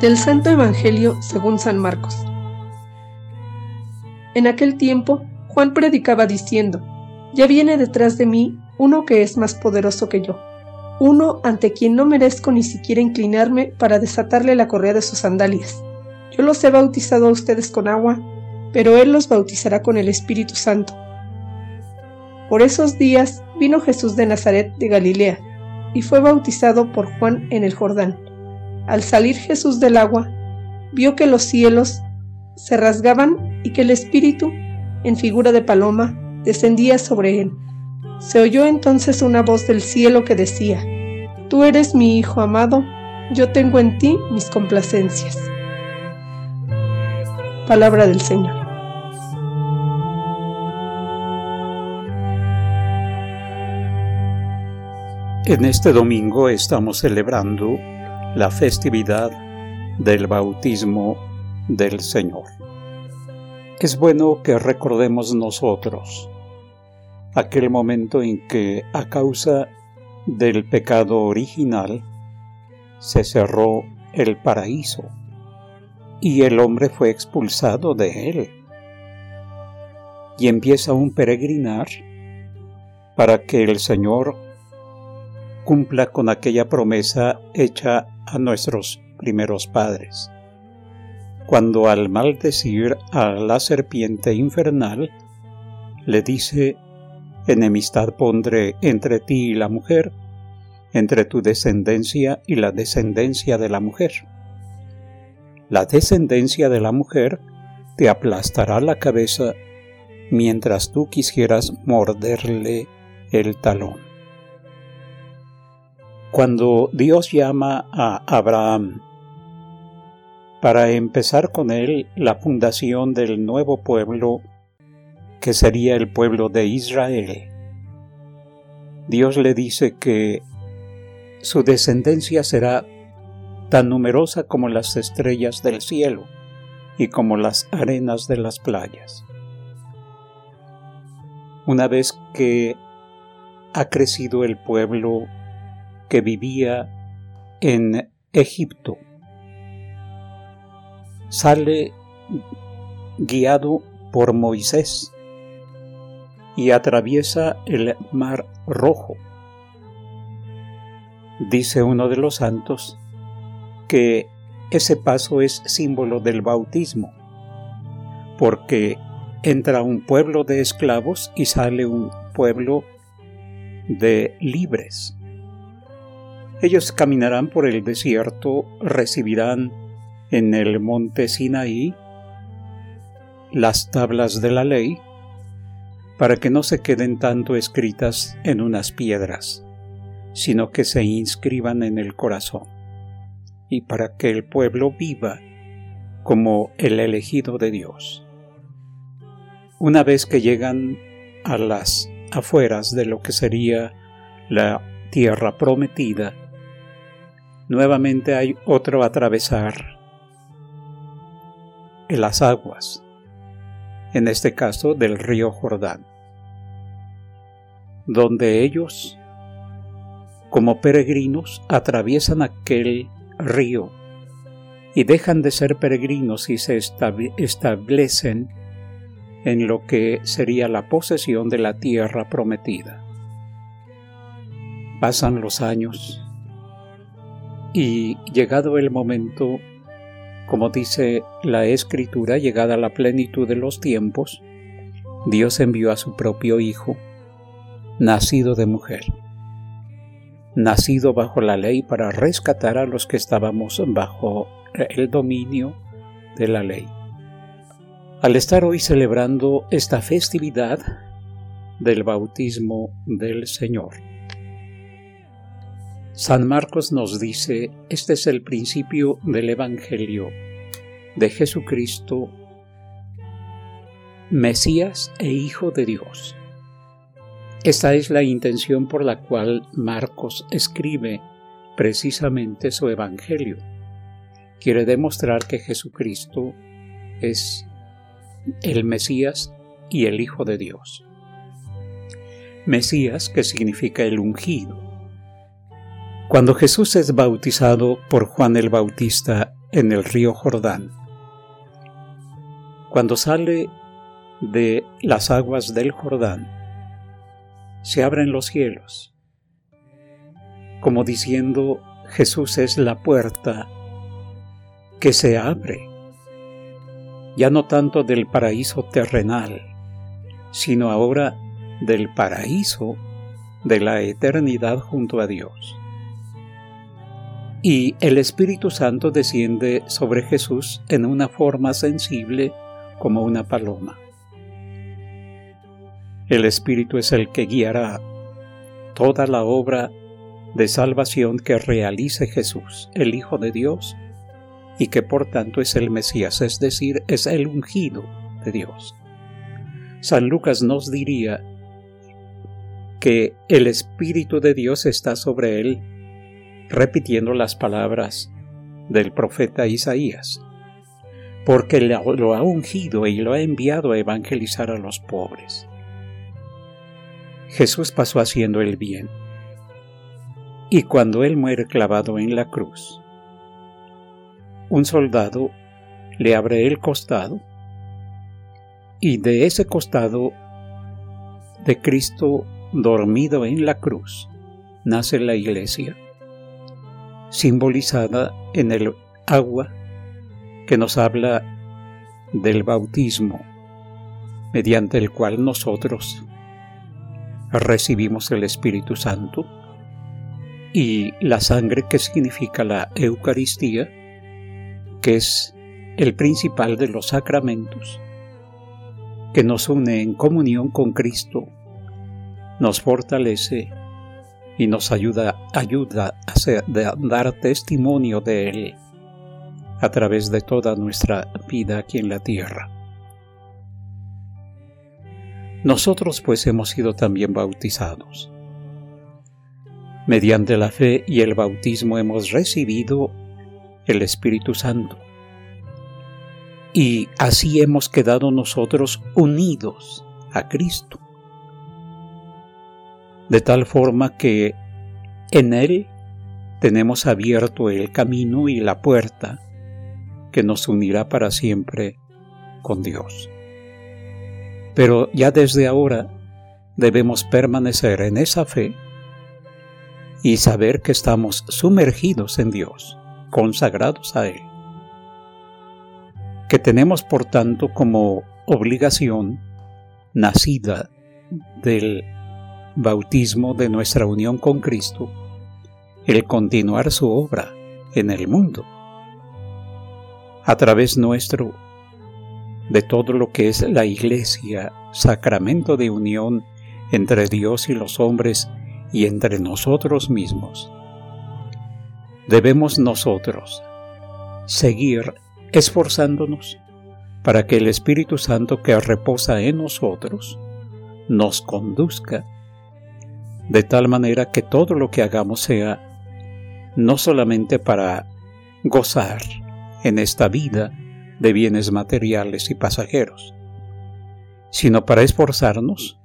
Del Santo Evangelio según San Marcos. En aquel tiempo, Juan predicaba diciendo, Ya viene detrás de mí uno que es más poderoso que yo, uno ante quien no merezco ni siquiera inclinarme para desatarle la correa de sus sandalias. Yo los he bautizado a ustedes con agua, pero Él los bautizará con el Espíritu Santo. Por esos días vino Jesús de Nazaret de Galilea, y fue bautizado por Juan en el Jordán. Al salir Jesús del agua, vio que los cielos se rasgaban y que el Espíritu, en figura de paloma, descendía sobre él. Se oyó entonces una voz del cielo que decía, Tú eres mi Hijo amado, yo tengo en ti mis complacencias. Palabra del Señor. En este domingo estamos celebrando la festividad del bautismo del Señor. Es bueno que recordemos nosotros aquel momento en que a causa del pecado original se cerró el paraíso y el hombre fue expulsado de él. Y empieza un peregrinar para que el Señor cumpla con aquella promesa hecha a nuestros primeros padres. Cuando al maldecir a la serpiente infernal, le dice, enemistad pondré entre ti y la mujer, entre tu descendencia y la descendencia de la mujer. La descendencia de la mujer te aplastará la cabeza mientras tú quisieras morderle el talón. Cuando Dios llama a Abraham para empezar con él la fundación del nuevo pueblo que sería el pueblo de Israel, Dios le dice que su descendencia será tan numerosa como las estrellas del cielo y como las arenas de las playas. Una vez que ha crecido el pueblo que vivía en Egipto. Sale guiado por Moisés y atraviesa el mar rojo. Dice uno de los santos que ese paso es símbolo del bautismo, porque entra un pueblo de esclavos y sale un pueblo de libres. Ellos caminarán por el desierto, recibirán en el monte Sinaí las tablas de la ley, para que no se queden tanto escritas en unas piedras, sino que se inscriban en el corazón, y para que el pueblo viva como el elegido de Dios. Una vez que llegan a las afueras de lo que sería la tierra prometida, nuevamente hay otro atravesar en las aguas, en este caso del río Jordán, donde ellos, como peregrinos, atraviesan aquel río y dejan de ser peregrinos y se establecen en lo que sería la posesión de la tierra prometida. Pasan los años y llegado el momento, como dice la escritura, llegada la plenitud de los tiempos, Dios envió a su propio Hijo, nacido de mujer, nacido bajo la ley para rescatar a los que estábamos bajo el dominio de la ley. Al estar hoy celebrando esta festividad del bautismo del Señor, San Marcos nos dice, este es el principio del Evangelio de Jesucristo, Mesías e Hijo de Dios. Esta es la intención por la cual Marcos escribe precisamente su Evangelio. Quiere demostrar que Jesucristo es el Mesías y el Hijo de Dios. Mesías, que significa el ungido, cuando Jesús es bautizado por Juan el Bautista en el río Jordán. Cuando sale de las aguas del Jordán, se abren los cielos, como diciendo Jesús es la puerta que se abre, ya no tanto del paraíso terrenal, sino ahora del paraíso de la eternidad junto a Dios. Y el Espíritu Santo desciende sobre Jesús en una forma sensible como una paloma. El Espíritu es el que guiará toda la obra de salvación que realice Jesús, el Hijo de Dios, y que por tanto es el Mesías, es decir, es el ungido de Dios. San Lucas nos diría que el Espíritu de Dios está sobre él, repitiendo las palabras del profeta Isaías, porque lo ha ungido y lo ha enviado a evangelizar a los pobres. Jesús pasó haciendo el bien. Y cuando Él muere clavado en la cruz, un soldado le abre el costado y de ese costado de Cristo dormido en la cruz nace la iglesia, simbolizada en el agua que nos habla del bautismo, mediante el cual nosotros recibimos el Espíritu Santo y la sangre que significa la Eucaristía, que es el principal de los sacramentos, que nos une en comunión con Cristo, nos fortalece y nos ayuda, a dar testimonio de Él a través de toda nuestra vida aquí en la tierra. Nosotros pues hemos sido también bautizados. Mediante la fe y el bautismo hemos recibido el Espíritu Santo. Y así hemos quedado nosotros unidos a Cristo. De tal forma que en Él tenemos abierto el camino y la puerta que nos unirá para siempre con Dios. Pero ya desde ahora debemos permanecer en esa fe y saber que estamos sumergidos en Dios, consagrados a Él. Que tenemos por tanto como obligación nacida del bautismo de nuestra unión con Cristo el continuar su obra en el mundo. A través nuestro de todo lo que es la Iglesia, sacramento de unión entre Dios y los hombres y entre nosotros mismos. Debemos nosotros seguir esforzándonos para que el Espíritu Santo que reposa en nosotros nos conduzca de tal manera que todo lo que hagamos sea no solamente para gozar en esta vida, de bienes materiales y pasajeros, sino para esforzarnos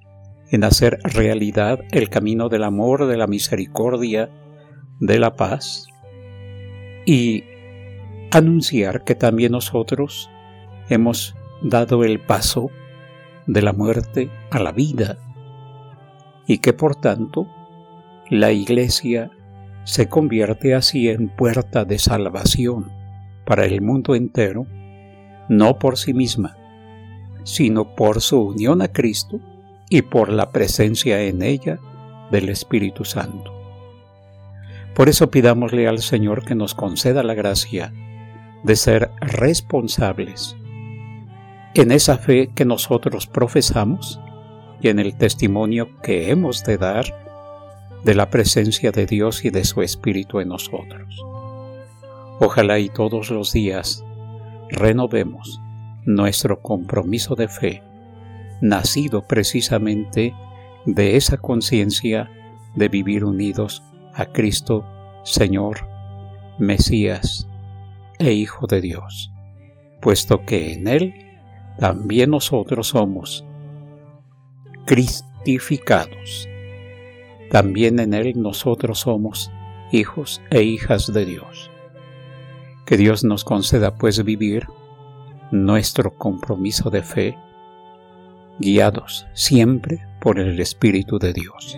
en hacer realidad el camino del amor, de la misericordia, de la paz y anunciar que también nosotros hemos dado el paso de la muerte a la vida y que por tanto la Iglesia se convierte así en puerta de salvación para el mundo entero no por sí misma, sino por su unión a Cristo y por la presencia en ella del Espíritu Santo. Por eso pidámosle al Señor que nos conceda la gracia de ser responsables en esa fe que nosotros profesamos y en el testimonio que hemos de dar de la presencia de Dios y de su Espíritu en nosotros. Ojalá y todos los días renovemos nuestro compromiso de fe, nacido precisamente de esa conciencia de vivir unidos a Cristo, Señor, Mesías e Hijo de Dios, puesto que en Él también nosotros somos cristificados. También en Él nosotros somos hijos e hijas de Dios. Que Dios nos conceda pues vivir nuestro compromiso de fe, guiados siempre por el Espíritu de Dios.